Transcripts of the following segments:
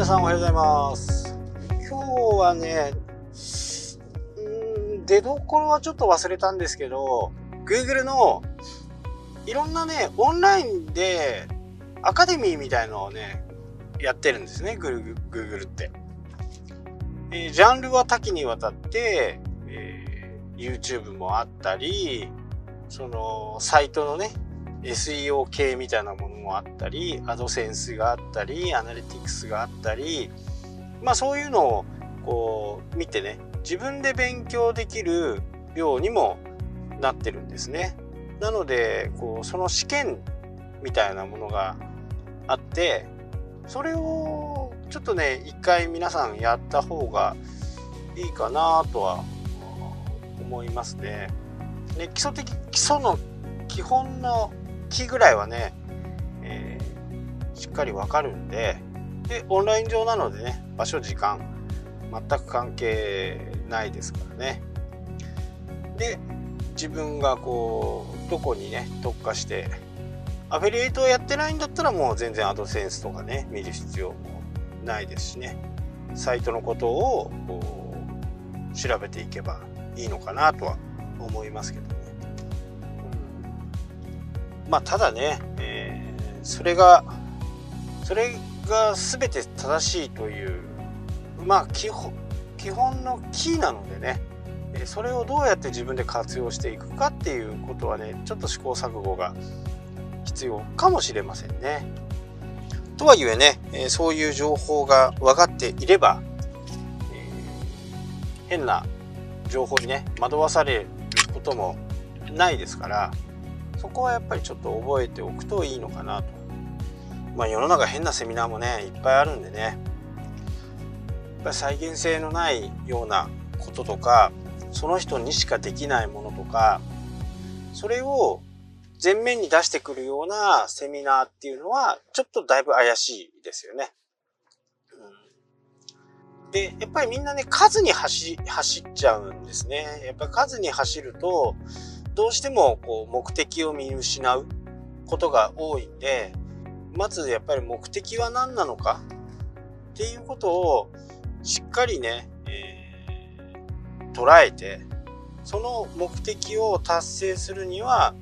皆さんおはようございます。今日はねん出どころはちょっと忘れたんですけど Google のいろんなねオンラインでアカデミーみたいのをねやってるんですね Google って、えー、ジャンルは多岐にわたって、えー、YouTube もあったりそのサイトのね SEO 系みたいなものもあったり、アドセンスがあったり、アナリティクスがあったり、まあそういうのをこう見てね、自分で勉強できるようにもなってるんですね。なので、こう、その試験みたいなものがあって、それをちょっとね、一回皆さんやった方がいいかなとは思いますね。ね基礎的、基礎の基本の木ぐらいはね、えー、しっかりわかるんででオンライン上なのでね場所時間全く関係ないですからね。で自分がこうどこにね特化してアフィリエイトをやってないんだったらもう全然アドセンスとかね見る必要もないですしね。サイトのことを調べていけばいいのかなとは思いますけど。まあただね、えー、それがそれが全て正しいというまあ基本基本のキーなのでねそれをどうやって自分で活用していくかっていうことはねちょっと試行錯誤が必要かもしれませんね。とはいえねそういう情報が分かっていれば、えー、変な情報にね惑わされることもないですからそこはやっぱりちょっと覚えておくといいのかなと。まあ世の中変なセミナーもね、いっぱいあるんでね、やっぱり再現性のないようなこととか、その人にしかできないものとか、それを前面に出してくるようなセミナーっていうのは、ちょっとだいぶ怪しいですよね。で、やっぱりみんなね、数に走走っちゃうんですね。やっぱり数に走ると、どうしてもこう目的を見失うことが多いんで、まずやっぱり目的は何なのかっていうことをしっかりね、えー、捉えて、その目的を達成するには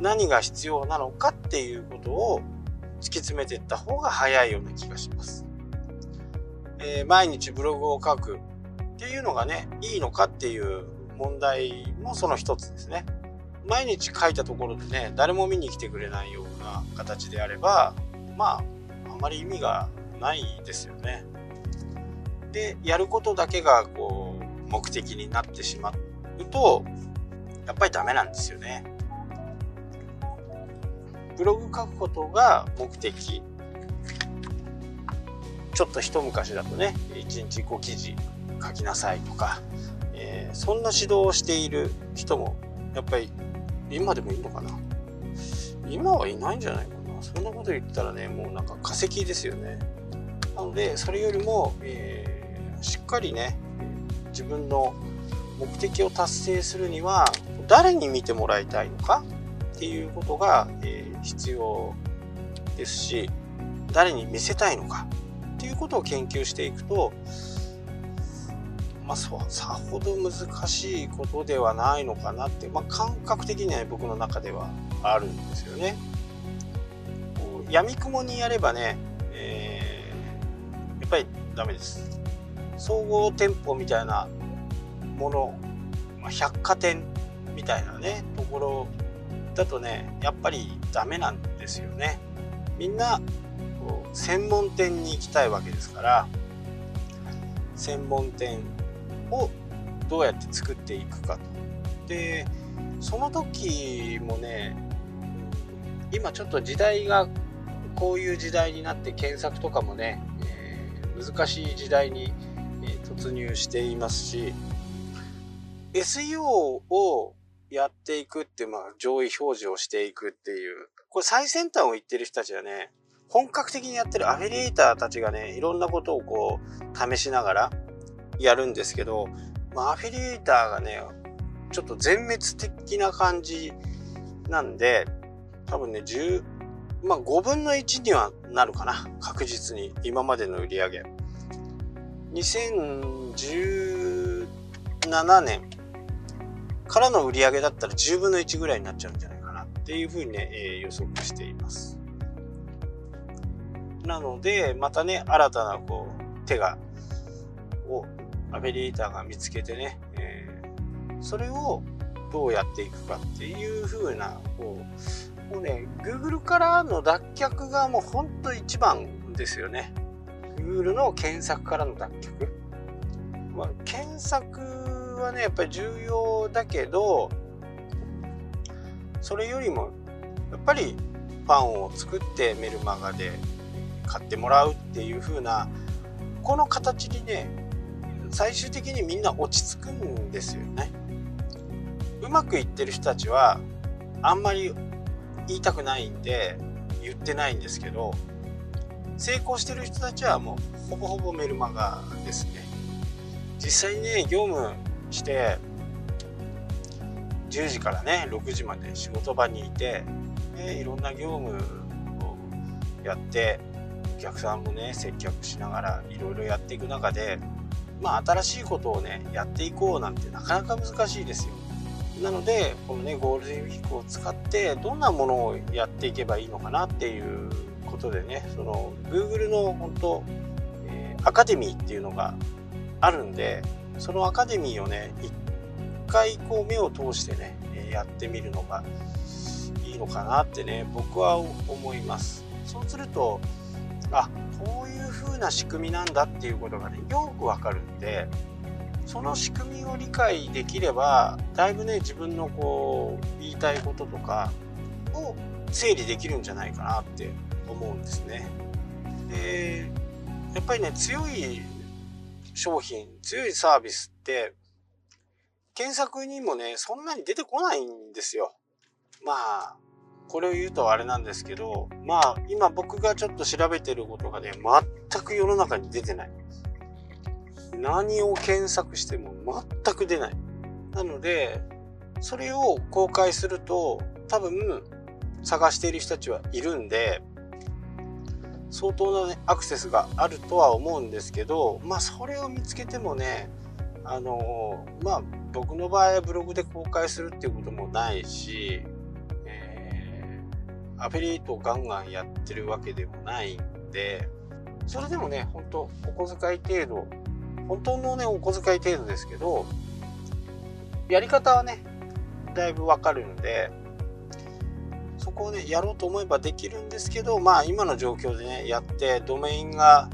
何が必要なのかっていうことを突き詰めていった方が早いような気がします。えー、毎日ブログを書くっていうのがね、いいのかっていう問題もその一つですね。毎日書いたところでね、誰も見に来てくれないような形であれば、まあ、あまり意味がないですよね。で、やることだけがこう、目的になってしまうと、やっぱりダメなんですよね。ブログ書くことが目的。ちょっと一昔だとね、1日5記事書きなさいとか、そんな指導をしている人もやっぱり今でもいいのかな？今はいないんじゃないかな？そんなこと言ったらねもうなんか化石ですよね。なのでそれよりも、えー、しっかりね自分の目的を達成するには誰に見てもらいたいのか？っていうことが、えー、必要ですし誰に見せたいのか？っていうことを研究していくとまあ、さほど難しいことではないのかなって、まあ、感覚的には僕の中ではあるんですよね。やみくもにやればね、えー、やっぱりダメです。総合店舗みたいなもの、まあ、百貨店みたいなね、ところだとね、やっぱりダメなんですよね。みんなこう専門店に行きたいわけですから、専門店をどうやって作っていくかと。でその時もね今ちょっと時代がこういう時代になって検索とかもね、えー、難しい時代に、え突入していますし SEO をやっていくって、まあ、上位表示をしていくっていう、これ最先端を言ってる人たちはね、本格的にやってるアフィリエイターたちがね、いろんなことをこう、試しながら、やるんですけど、まあ、アフィリエイターがね、ちょっと全滅的な感じなんで、多分ね、10、まあ5分の1にはなるかな。確実に。今までの売り上げ。2017年からの売り上げだったら10分の1ぐらいになっちゃうんじゃないかなっていうふうにね、えー、予測しています。なので、またね、新たなこう、手が、をアベリエーターが見つけてね、えー、それをどうやっていくかっていう風な、こう、もうね、Google からの脱却がもうほんと一番ですよね。Google の検索からの脱却。まあ、検索はね、やっぱり重要だけど、それよりも、やっぱりファンを作ってメルマガで買ってもらうっていう風なこの形にね最終的にみんな落ち着くんですよね。うまくいってる人たちはあんまり言いたくないんで言ってないんですけど成功してる人たちはもうほぼほぼメルマガですね。実際にね業務して10時からね6時まで仕事場にいて、ね、いろんな業務をやってお客さんもね接客しながらいろいろやっていく中でまあ新しいことをねやっていこうなんてなかなか難しいですよ。なのでこのねゴールデンウィークを使ってどんなものをやっていけばいいのかなっていうことでねその Google の本当、えー、アカデミーっていうのがあるんでそのアカデミーをね一回こう目を通してねやってみるのがいいのかなってね僕は思います。そうするとあこういう風な仕組みなんだっていうことがねよくわかるんでその仕組みを理解できればだいぶね自分のこう言いたいこととかを整理できるんじゃないかなって思うんですね。でやっぱりね強い商品強いサービスって検索にもねそんなに出てこないんですよ。まあこれを言うとあれなんですけど、まあ、今僕がちょっと調べてることがね、全く世の中に出てない。何を検索しても全く出ない。なので、それを公開すると、多分、探している人たちはいるんで、相当な、ね、アクセスがあるとは思うんですけど、まあ、それを見つけてもね、あのまあ、僕の場合はブログで公開するっていうこともないし、アフィリエイトをガンガンやってるわけでもないんで、それでもね、本当お小遣い程度、本当のね、お小遣い程度ですけど、やり方はね、だいぶわかるんで、そこをね、やろうと思えばできるんですけど、まあ今の状況でね、やってドメインが、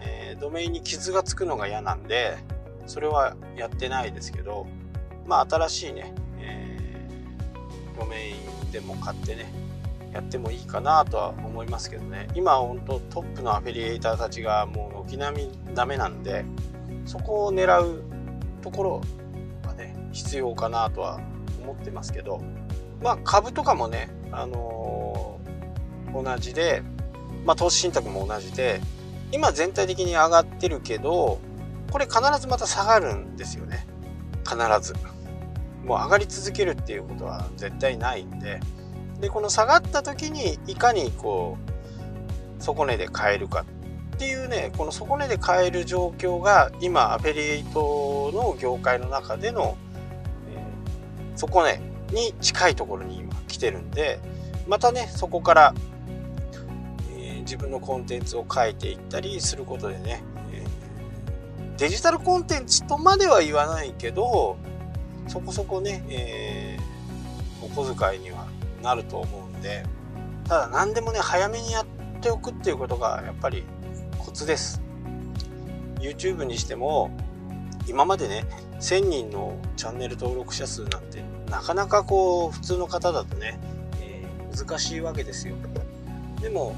えー、ドメインに傷がつくのが嫌なんで、それはやってないですけど、まあ新しいね、えー、ドメインでも買ってね、やってもいいかなとは思いますけどね。今本当トップのアフィリエイターたちがもう軒並みダメなんでそこを狙うところはね必要かなとは思ってますけど。まあ株とかもねあのー、同じでまあ投資信託も同じで今全体的に上がってるけどこれ必ずまた下がるんですよね。必ず。もう上がり続けるっていうことは絶対ないんで。でこの下がった時にいかにこう底値で買えるかっていうねこの底値で買える状況が今アフェリエイトの業界の中での、えー、底値に近いところに今来てるんでまたねそこから、えー、自分のコンテンツを書いていったりすることでね、えー、デジタルコンテンツとまでは言わないけどそこそこね、えー、お小遣いにはなると思うんでただ何でもね早めにやっておくっていうことがやっぱりコツです。YouTube にしても今までね1000人のチャンネル登録者数なんてなかなかこう普通の方だとね、えー、難しいわけですよ。でも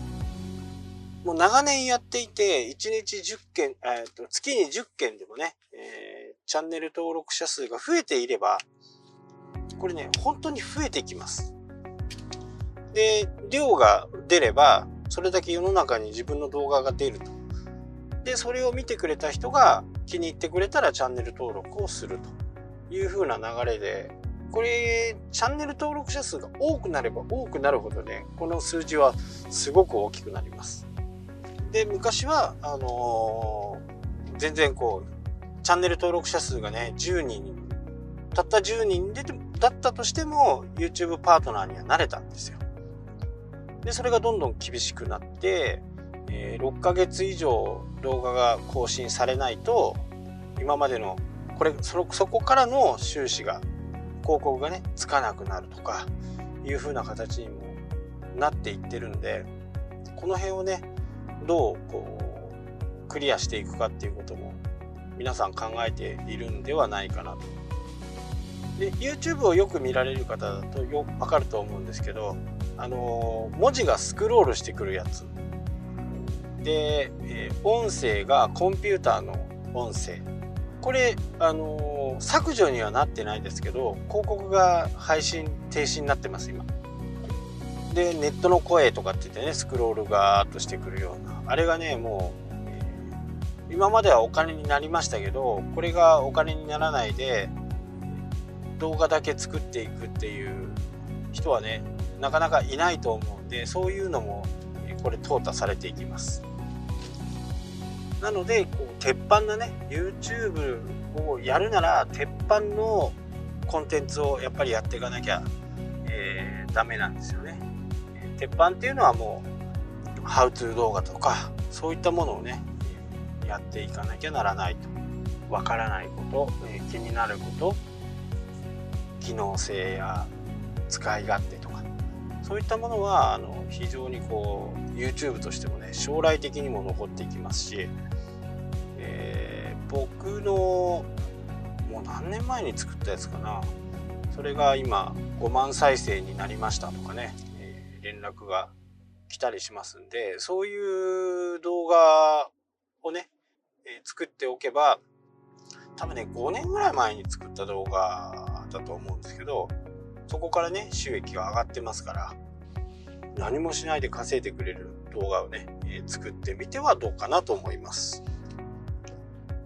もう長年やっていて1日10件、えー、と月に10件でもね、えー、チャンネル登録者数が増えていればこれね本当に増えてきます。で、量が出れば、それだけ世の中に自分の動画が出ると。で、それを見てくれた人が気に入ってくれたらチャンネル登録をするという風な流れでこれ、チャンネル登録者数が多くなれば多くなるほどね、この数字はすごく大きくなります。で、昔は、あのー、全然こう、チャンネル登録者数がね、10人、たった10人でだったとしても、YouTube パートナーにはなれたんですよ。で、それがどんどん厳しくなって、えー、6ヶ月以上動画が更新されないと、今までの、これ、そ、そこからの収支が、広告がね、つかなくなるとか、いう風な形にもなっていってるんで、この辺をね、どうこうクリアしていくかっていうことも皆さん考えているんではないかなと。で YouTube をよく見られる方だとよ分かると思うんですけど、あの文字がスクロールしてくるやつ。で、え、音声がコンピューターの音声。これ、あの削除にはなってないですけど広告が配信停止になってます今。でネットの声とかって言ってねスクロールガーッとしてくるような。あれがねもう、今まではお金になりましたけどこれがお金にならないで動画だけ作っていくっていう人はねなかなかいないと思うんでそういうのもこれ淘汰されていきます。なのでこう鉄板なね YouTube をやるなら鉄板のコンテンツをやっぱりやっていかなきゃ、えー、ダメなんですよね。鉄板っていうのはもうハウツー動画とかそういったものをねやっていかなきゃならないと。わからないこと、え気になること機能性や使い勝手そういったものはあの非常にこう YouTube としてもね将来的にも残っていきますし、えー、僕のもう何年前に作ったやつかな。それが今5万再生になりましたとかねえ連絡が来たりしますんで、そういう動画をね、えー、作っておけば、多分ね、5年ぐらい前に作った動画だと思うんですけど、そこからね、収益が上がってますから、何もしないで稼いでくれる動画をね、えー、作ってみてはどうかなと思います。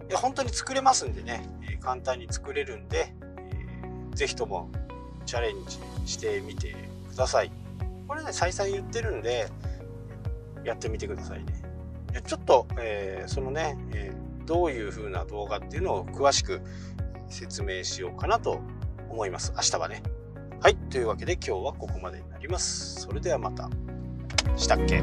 で本当に作れますんでね、えー、簡単に作れるんで、えー、ぜひともチャレンジしてみてください。これね、再々言ってるんで、やってみてくださいね。ちょっと、えー、そのね、えー、どういう風な動画っていうのを詳しく説明しようかなと思います。明日はね。はい。というわけで今日はここまでになります。それではまた。したっけ？